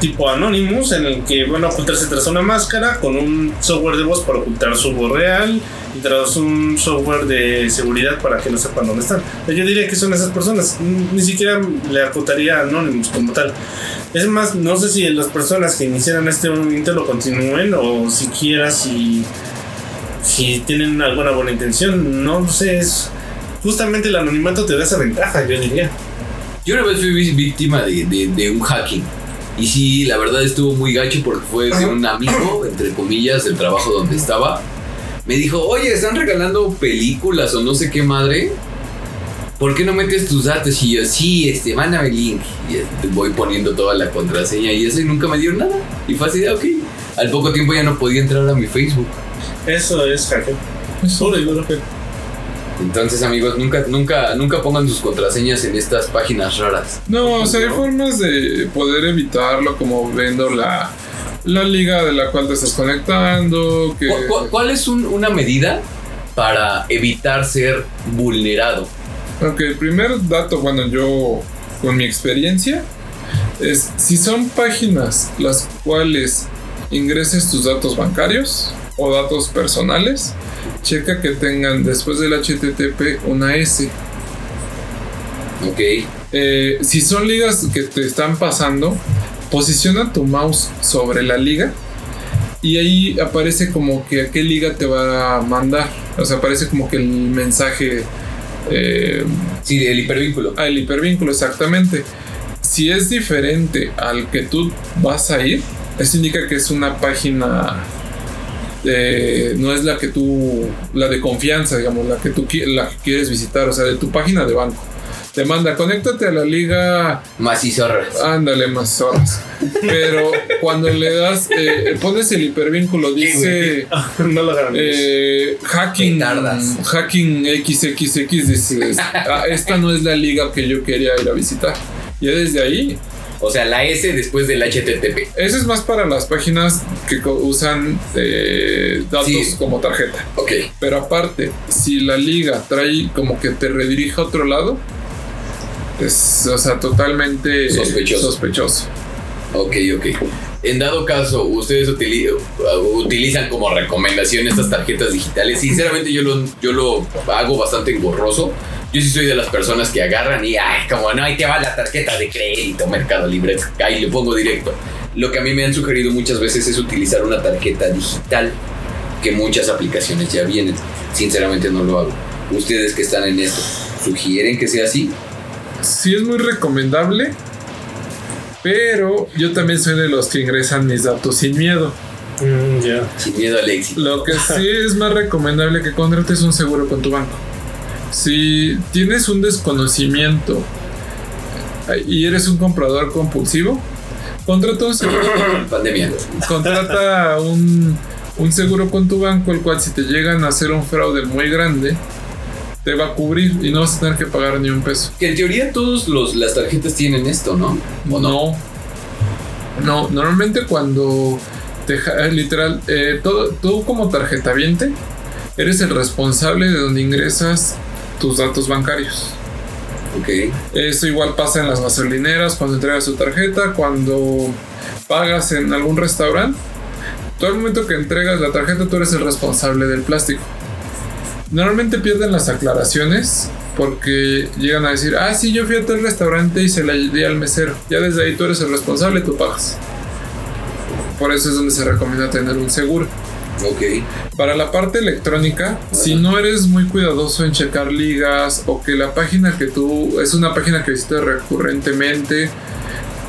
S1: tipo Anonymous en el que van a ocultarse tras una máscara con un software de voz para ocultar su voz real y tras un software de seguridad para que no sepan dónde están. Yo diría que son esas personas, ni siquiera le acotaría Anonymous como tal. Es más, no sé si las personas que iniciaron este movimiento lo continúen o siquiera si, si tienen alguna buena intención, no sé, es justamente el anonimato te da esa ventaja, yo diría.
S2: Yo una vez fui víctima de, un hacking. Y sí, la verdad estuvo muy gacho porque fue de un amigo, entre comillas, del trabajo donde estaba. Me dijo, oye, están regalando películas o no sé qué madre. ¿Por qué no metes tus datos? Y yo, sí, este, mándame el link. Y este, voy poniendo toda la contraseña y eso y nunca me dieron nada. Y fue así de, ok. Al poco tiempo ya no podía entrar a mi Facebook.
S1: Eso es hacking. Eso es
S2: entonces, amigos, nunca, nunca, nunca pongan sus contraseñas en estas páginas raras.
S3: No, o sea, hay formas de poder evitarlo, como viendo la, la liga de la cual te estás conectando.
S2: ¿Cuál, es una medida para evitar ser vulnerado?
S3: Ok, el primer dato, bueno, yo con mi experiencia, es si son páginas las cuales ingreses tus datos bancarios o datos personales, checa que tengan después del HTTP una S.
S2: Ok.
S3: Eh, si son ligas que te están pasando, posiciona tu mouse sobre la liga y ahí aparece como que a qué liga te va a mandar. O sea, aparece como que el mensaje.
S2: Eh, sí, el hipervínculo.
S3: Ah, el hipervínculo, exactamente. Si es diferente al que tú vas a ir, eso indica que es una página eh, no es la que tú, la de confianza, digamos, la que tú la que quieres visitar, o sea, de tu página de banco. Te manda, conéctate a la liga.
S2: Macizorras.
S3: Ándale, macizorras. Pero cuando le das, eh, pones el hipervínculo, dice.
S1: no lo
S3: eh, hacking. Hacking XXX. Dices, ah, esta no es la liga que yo quería ir a visitar. Ya desde ahí
S2: o sea, la S después del HTTP.
S3: Eso es más para las páginas que usan eh, datos como tarjeta.
S2: Ok.
S3: Pero aparte, si la liga trae como que te redirija a otro lado, es, o sea, totalmente
S2: sospechoso.
S3: sospechoso.
S2: Ok, ok. En dado caso, ustedes utilizan como recomendación estas tarjetas digitales. Sinceramente, yo lo, yo lo hago bastante engorroso yo sí soy de las personas que agarran y, ay, como no, ahí te va la tarjeta de crédito, Mercado Libre, ahí le pongo directo. Lo que a mí me han sugerido muchas veces es utilizar una tarjeta digital, que muchas aplicaciones ya vienen. Sinceramente no lo hago. Ustedes que están en esto, ¿sugieren que sea así?
S3: Sí, es muy recomendable, pero yo también soy de los que ingresan mis datos sin miedo.
S1: Mm.
S2: Sin miedo al éxito.
S3: Lo que sí es más recomendable que contrates un seguro con tu banco. Si tienes un desconocimiento y eres un comprador compulsivo, contrata un seguro.
S2: Pandemia.
S3: Contrata un, seguro con tu banco, el cual si te llegan a hacer un fraude muy grande, te va a cubrir y no vas a tener que pagar ni un peso.
S2: Que en teoría todas las tarjetas tienen esto, ¿no?
S3: ¿O no? No, normalmente cuando te eh, literal, eh, todo, tú como tarjeta viente, eres el responsable de donde ingresas tus datos bancarios.
S2: Ok.
S3: Eso igual pasa en las gasolineras, cuando entregas tu tarjeta, cuando pagas en algún restaurante. Todo el momento que entregas la tarjeta, tú eres el responsable del plástico. Normalmente pierden las aclaraciones porque llegan a decir, ah, sí, yo fui a tal restaurante y se la di al mesero. Ya desde ahí tú eres el responsable, tú pagas. Por eso es donde se recomienda tener un seguro.
S2: Ok.
S3: Para la parte electrónica, si no eres muy cuidadoso en checar ligas o que la página que tú es una página que visitas recurrentemente,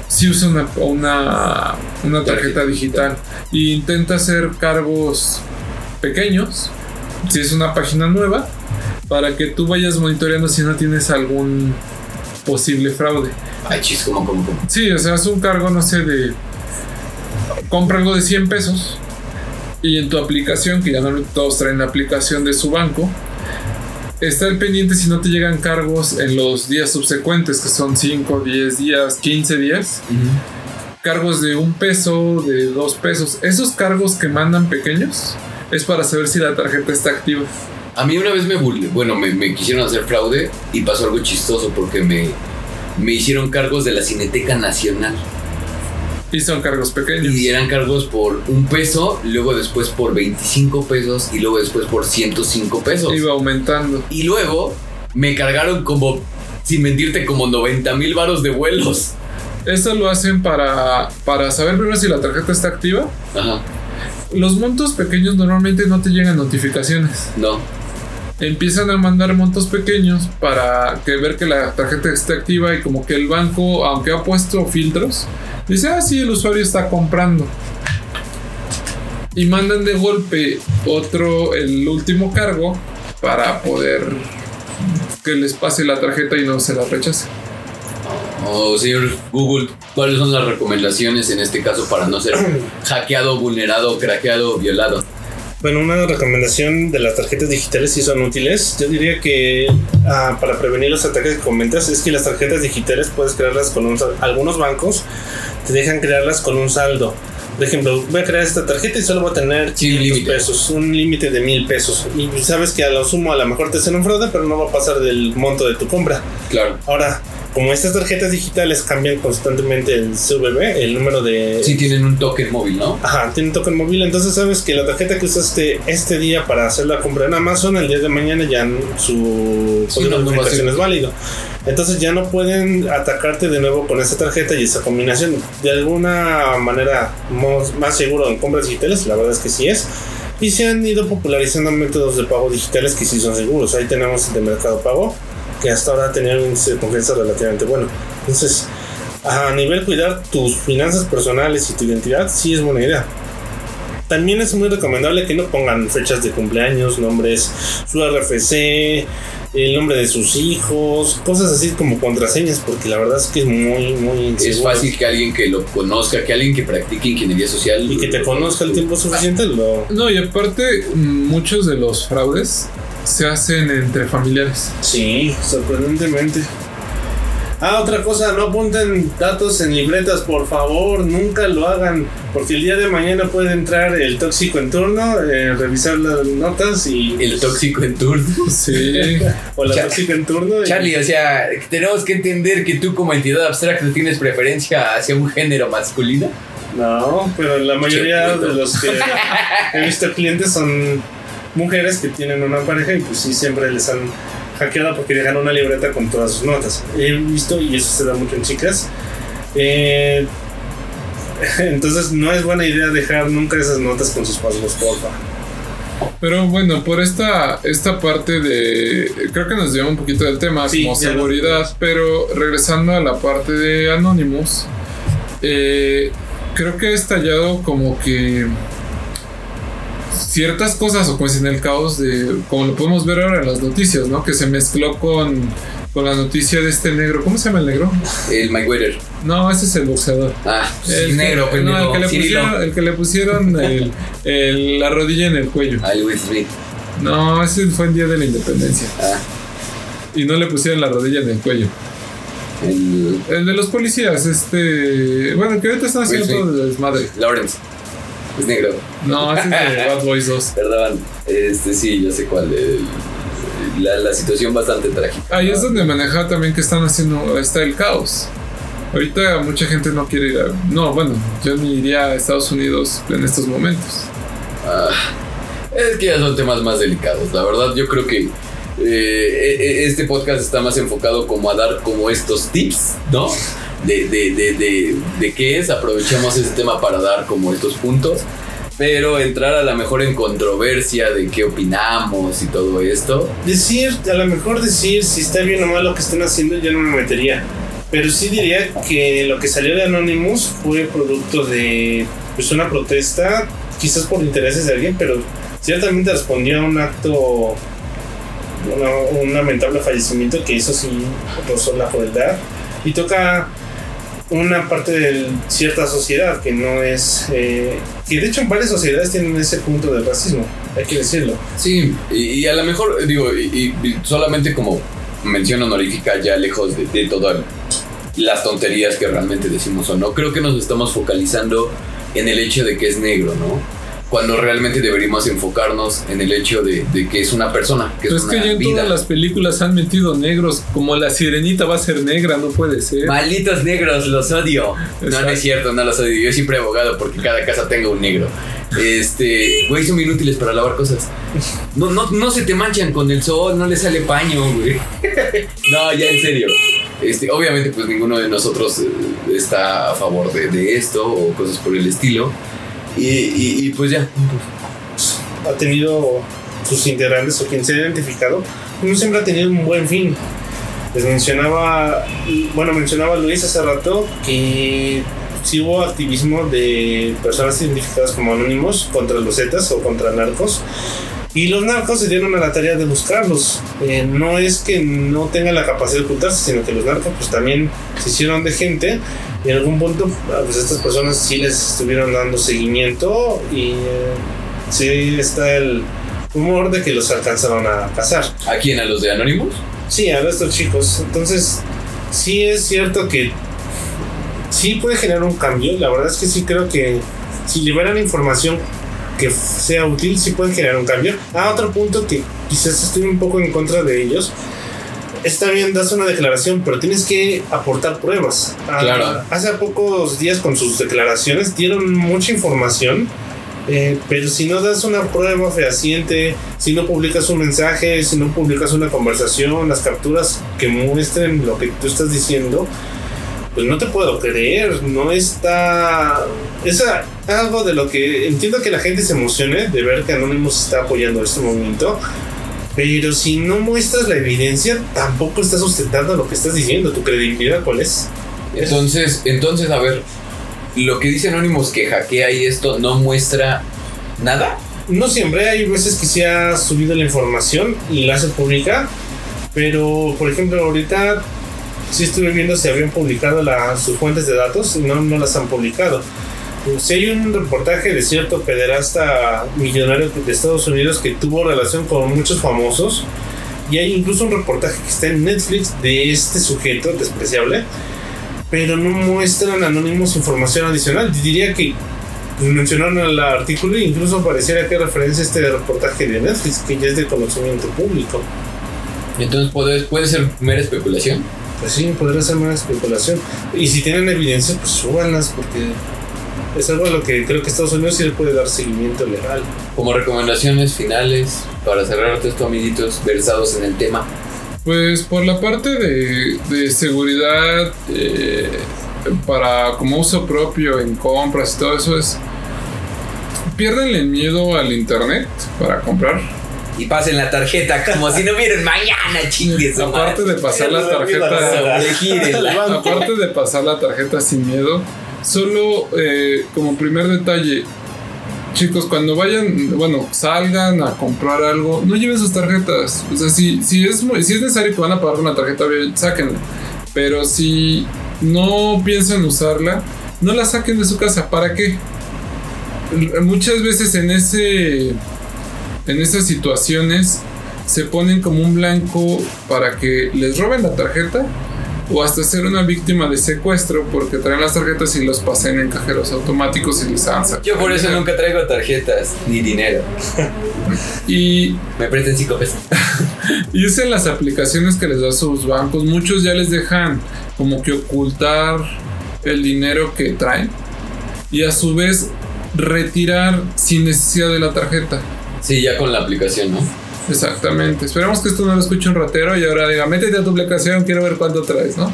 S3: si usa una, una, una tarjeta digital e intenta hacer cargos pequeños, si es una página nueva, para que tú vayas monitoreando si no tienes algún posible fraude.
S2: Ay, chis, ¿cómo, cómo, cómo?
S3: Sí, o sea, es un cargo, no sé, de. Compra algo de 100 pesos y en tu aplicación, que ya no todos traen la aplicación de su banco, está el pendiente si no te llegan cargos en los días subsecuentes, que son 5, 10 días, 15 días. Cargos de un peso, de dos pesos. Esos cargos que mandan pequeños es para saber si la tarjeta está activa.
S2: A mí una vez me burlé, bueno, me, me quisieron hacer fraude y pasó algo chistoso porque me, me hicieron cargos de la Cineteca Nacional.
S3: Y son cargos pequeños.
S2: Y eran cargos por un peso, luego después por 25 pesos y luego después por 105 pesos.
S3: Iba aumentando.
S2: Y luego me cargaron como, sin mentirte, como 90 mil varos de vuelos.
S3: Esto lo hacen para, para saber primero si la tarjeta está activa.
S2: Ajá,
S3: Los montos pequeños normalmente no te llegan notificaciones.
S2: no.
S3: Empiezan a mandar montos pequeños para que ver que la tarjeta esté activa y como que el banco, aunque ha puesto filtros, dice, ah, sí, el usuario está comprando. Y mandan de golpe otro, el último cargo para poder que les pase la tarjeta y no se la rechace.
S2: Oh, señor Google, ¿cuáles son las recomendaciones en este caso para no ser hackeado, vulnerado, craqueado, violado?
S1: Bueno, una recomendación de las tarjetas digitales si son útiles. Yo diría que ah, para prevenir los ataques que comentas es que las tarjetas digitales puedes crearlas con un sal- algunos bancos te dejan crearlas con un saldo. Por ejemplo, voy a crear esta tarjeta y solo voy a tener
S2: Sí,
S1: 500
S2: límite.
S1: pesos, un límite de mil pesos. Y sabes que a lo sumo a lo mejor te hacen un fraude, pero no va a pasar del monto de tu compra.
S2: Claro.
S1: Ahora, como estas tarjetas digitales cambian constantemente el CVV, el número de,
S2: Sí tienen un token móvil, ¿no?
S1: Ajá, tiene token móvil, entonces sabes que la tarjeta que usaste este día para hacer la compra en Amazon, el día de mañana ya su
S2: Sí, no, no
S1: es válido. Entonces ya no pueden atacarte de nuevo con esa tarjeta y esa combinación. De alguna manera más seguro en compras digitales, la verdad es que sí es. Y se han ido popularizando métodos de pago digitales que sí son seguros. Ahí tenemos el de Mercado Pago, que hasta ahora tenía un índice de confianza relativamente bueno. Entonces, a nivel cuidar tus finanzas personales y tu identidad, sí es buena idea. También es muy recomendable que no pongan fechas de cumpleaños, nombres, su RFC, el nombre de sus hijos, cosas así como contraseñas, porque la verdad es que es muy, muy
S2: Es
S1: inseguro.
S2: fácil que alguien que lo conozca, que alguien que practique ingeniería social.
S1: Y que te conozca el tiempo suficiente, lo...
S3: No, y aparte, muchos de los fraudes se hacen entre familiares.
S1: Sí, sorprendentemente. Ah, otra cosa, no apunten datos en libretas, por favor, nunca lo hagan, porque el día de mañana puede entrar el tóxico en turno, eh, revisar las notas y...
S2: El tóxico en turno.
S3: Sí.
S1: o la
S2: Cha-
S1: tóxica en turno. y-
S2: Charlie, o sea, tenemos que entender que tú como entidad abstracta tienes preferencia hacia un género masculino.
S1: No, pero la mayoría de los que he visto clientes son mujeres que tienen una pareja y pues sí, siempre les han hackeado porque dejan una libreta con todas sus notas. He visto y eso se da mucho en chicas. Eh, entonces no es buena idea dejar nunca esas notas con sus passwords, porfa.
S3: Pero bueno, por esta, esta parte de. Creo que nos lleva un poquito del tema
S1: Sí,
S3: como
S1: ya lo-
S3: seguridad, pero regresando a la parte de Anonymous, eh, creo que ha estallado como que ciertas cosas, o pues en el caos de. Como lo podemos ver ahora en las noticias, ¿no? Que se mezcló con, con la noticia de este negro. ¿Cómo se llama el negro?
S2: El Mike Weather.
S3: No, ese es el boxeador.
S2: Ah,
S3: El
S2: negro,
S3: no, el que le
S2: Cirilo.
S3: pusieron, el que le pusieron el- el- la rodilla en el cuello.
S2: Ah, Will Smith.
S3: No, ese fue el día de la independencia.
S2: Ah,
S3: Y no le pusieron la rodilla en el cuello.
S2: el
S3: El de los policías, este. Bueno, que ahorita están haciendo todo desmadre.
S2: Lawrence. Es negro.
S3: No, ese es de Bad Boys 2.
S2: Perdón. Este sí, yo sé cuál. el- la, la situación bastante trágica.
S3: Ahí es donde maneja también que están haciendo, está el caos. Ahorita mucha gente no quiere ir a... No, bueno, yo ni iría a Estados Unidos en estos momentos.
S2: Ah, es que ya son temas más delicados. La verdad, yo creo que eh, e- e- este podcast está más enfocado como a dar como estos tips, ¿no? De, de, de, de, qué es, aprovechamos ese tema para dar como estos puntos. Pero entrar a lo mejor en controversia de qué opinamos y todo esto.
S1: Decir, a lo mejor decir si está bien o mal lo que están haciendo, yo no me metería. Pero sí diría que lo que salió de Anonymous fue producto de pues, una protesta, quizás por intereses de alguien, pero ciertamente respondió a un acto, una- un lamentable fallecimiento que hizo sí la crueldad y toca una parte de cierta sociedad que no es, eh, que de hecho en varias sociedades tienen ese punto del racismo, hay que decirlo.
S2: Sí, y, a lo mejor, digo, y, y solamente como mención honorífica, ya lejos de, de todas las tonterías que realmente decimos o no, creo que nos estamos focalizando en el hecho de que es negro, ¿no? Cuando realmente deberíamos enfocarnos en el hecho de, de que es una persona, que
S3: Pero
S2: es
S3: es
S2: una
S3: que ya en
S2: vida.
S3: todas las películas han metido negros, como la sirenita va a ser negra, no puede ser.
S2: Malditos negros, los odio. No, no
S3: Exacto.
S2: es cierto, no los odio. Yo siempre he abogado porque cada casa tenga un negro. Este, güey, son inútiles para lavar cosas. No, no, no se te manchan con el sol, no le sale paño, güey. No, ya en serio. Este, obviamente, pues ninguno de nosotros eh, está a favor de, de esto o cosas por el estilo. Y, pues ya.
S1: ha tenido sus integrantes o quien se ha identificado, no siempre ha tenido un buen fin. Les mencionaba, bueno, mencionaba Luis hace rato que sí hubo activismo de personas identificadas como anónimos contra los Zetas o contra narcos. Y los narcos se dieron a la tarea de buscarlos. Eh, no es que no tengan la capacidad de ocultarse, sino que los narcos pues también se hicieron de gente. Y en algún punto, ah, pues estas personas sí les estuvieron dando seguimiento y eh, sí está el rumor de que los alcanzaron a cazar.
S2: ¿A quién? ¿A los de Anonymous?
S1: Sí, a estos chicos. Entonces, sí es cierto que sí puede generar un cambio. La verdad es que sí creo que si liberan información que sea útil, sí pueden generar un cambio. Ah, otro punto que quizás estoy un poco en contra de ellos. Está bien, das una declaración, pero tienes que aportar pruebas. Ah,
S2: Claro.
S1: Hace pocos días con sus declaraciones dieron mucha información, eh, pero si no das una prueba fehaciente, si no publicas un mensaje, si no publicas una conversación, las capturas que muestren lo que tú estás diciendo, pues no te puedo creer, no está... Es algo de lo que entiendo que la gente se emocione de ver que Anonymous está apoyando este movimiento, pero si no muestras la evidencia, tampoco estás sustentando lo que estás diciendo, tu credibilidad cuál es.
S2: Entonces, entonces, a ver, lo que dice Anonymous que hackea y esto no muestra nada.
S1: No siempre, hay veces que se ha subido la información y la hace pública, pero por ejemplo ahorita sí estuve viendo si habían publicado la- sus fuentes de datos y no, no las han publicado. Si hay un reportaje de cierto pederasta millonario de Estados Unidos que tuvo relación con muchos famosos y hay incluso un reportaje que está en Netflix de este sujeto despreciable, pero no muestran anónimos información adicional. Diría que mencionaron el artículo e incluso pareciera que referencia este reportaje de Netflix que ya es de conocimiento público.
S2: Entonces puede, puede ser mera especulación.
S1: Pues sí, podría ser más especulación. Y si tienen evidencia, pues súbanlas porque es algo a lo que creo que Estados Unidos sí le puede dar seguimiento legal.
S2: Como recomendaciones finales para cerrar esto, amiguitos, versados en el tema.
S3: Pues por la parte de, de seguridad eh, para como uso propio en compras y todo eso es pierden el miedo al internet para comprar.
S2: Y pasen la tarjeta como si no vieran mañana, chingues.
S3: Aparte de pasar la tarjeta, aparte de pasar la tarjeta sin miedo, solo eh, como primer detalle, chicos, cuando vayan, bueno, salgan a comprar algo, no lleven sus tarjetas. O sea, si, si, es, muy- si es necesario que van a pagar una tarjeta, sáquenla. Pero si no piensan usarla, no la saquen de su casa. ¿Para qué? Muchas veces en ese en esas situaciones se ponen como un blanco para que les roben la tarjeta o hasta ser una víctima de secuestro porque traen las tarjetas y los pasen en cajeros automáticos y les avanzan.
S2: Yo por eso nunca traigo tarjetas ni dinero.
S3: Y,
S2: Me prestan cinco pesos.
S3: y es en las aplicaciones que les da sus bancos. Muchos ya les dejan como que ocultar el dinero que traen y a su vez retirar sin necesidad de la tarjeta.
S2: Sí, ya con la aplicación, ¿no?
S3: Exactamente. Esperemos que esto no lo escuche un ratero y ahora diga, métete a tu aplicación, quiero ver cuánto traes, ¿no?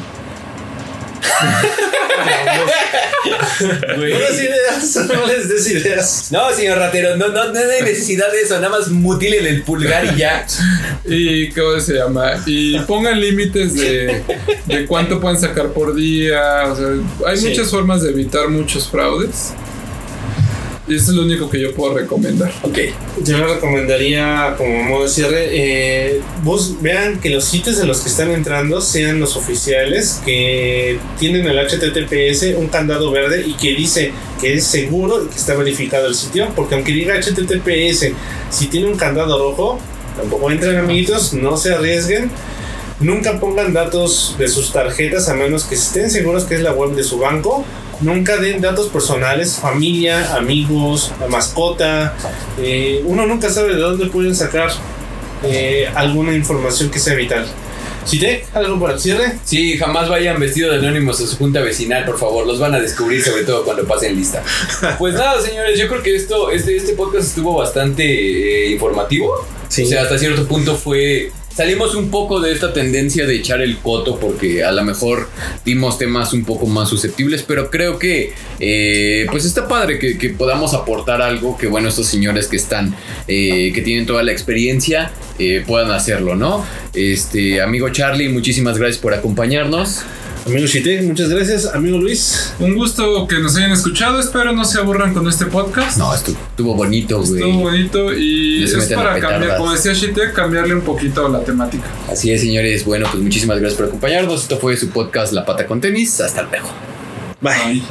S2: Güey.
S1: No des ideas, no les des ideas.
S2: No, señor ratero, no, no, no hay necesidad de eso. Nada más mutilen el pulgar y ya.
S3: Y ¿cómo se llama? Y pongan límites de, de cuánto pueden sacar por día. O sea, hay
S1: Sí.
S3: muchas formas de evitar muchos fraudes. Eso es lo único que yo puedo recomendar.
S2: Ok.
S1: Yo le recomendaría, como modo de cierre, eh, vos vean que los sitios en los que están entrando sean los oficiales, que tienen el HTTPS, un candado verde y que dice que es seguro y que está verificado el sitio, porque aunque diga HTTPS, si tiene un candado rojo, tampoco entren amiguitos, no se arriesguen. Nunca pongan datos de sus tarjetas a menos que estén seguros que es la web de su banco. Nunca den datos personales, familia, amigos, la mascota. Eh, uno nunca sabe de dónde pueden sacar eh, alguna información que sea vital. Chile, ¿algo para el cierre?
S2: Sí, jamás vayan vestidos de anónimos a su junta vecinal, por favor. Los van a descubrir, sobre todo cuando pasen lista. Pues nada, señores, yo creo que esto, este, este podcast estuvo bastante eh, informativo.
S1: Sí.
S2: O sea, hasta cierto punto fue. Salimos un poco de esta tendencia de echar el coto porque a lo mejor dimos temas un poco más susceptibles, pero creo que eh, pues está padre que, podamos aportar algo que bueno estos señores que están eh, que tienen toda la experiencia eh, puedan hacerlo, ¿no? Este amigo Charlie, muchísimas gracias por acompañarnos.
S1: Amigo Chite, muchas gracias. Amigo Luis,
S3: Un gusto que nos hayan escuchado. Espero no se aburran con este podcast.
S2: No, estuvo, estuvo bonito, güey.
S3: Estuvo bonito y
S2: No
S3: es para cambiar, como decía Shitek, cambiarle un poquito la temática.
S2: Así es, señores. Bueno, pues muchísimas gracias por acompañarnos. Esto fue su podcast La Pata con Tenis. Hasta luego.
S1: bye.
S3: Ay.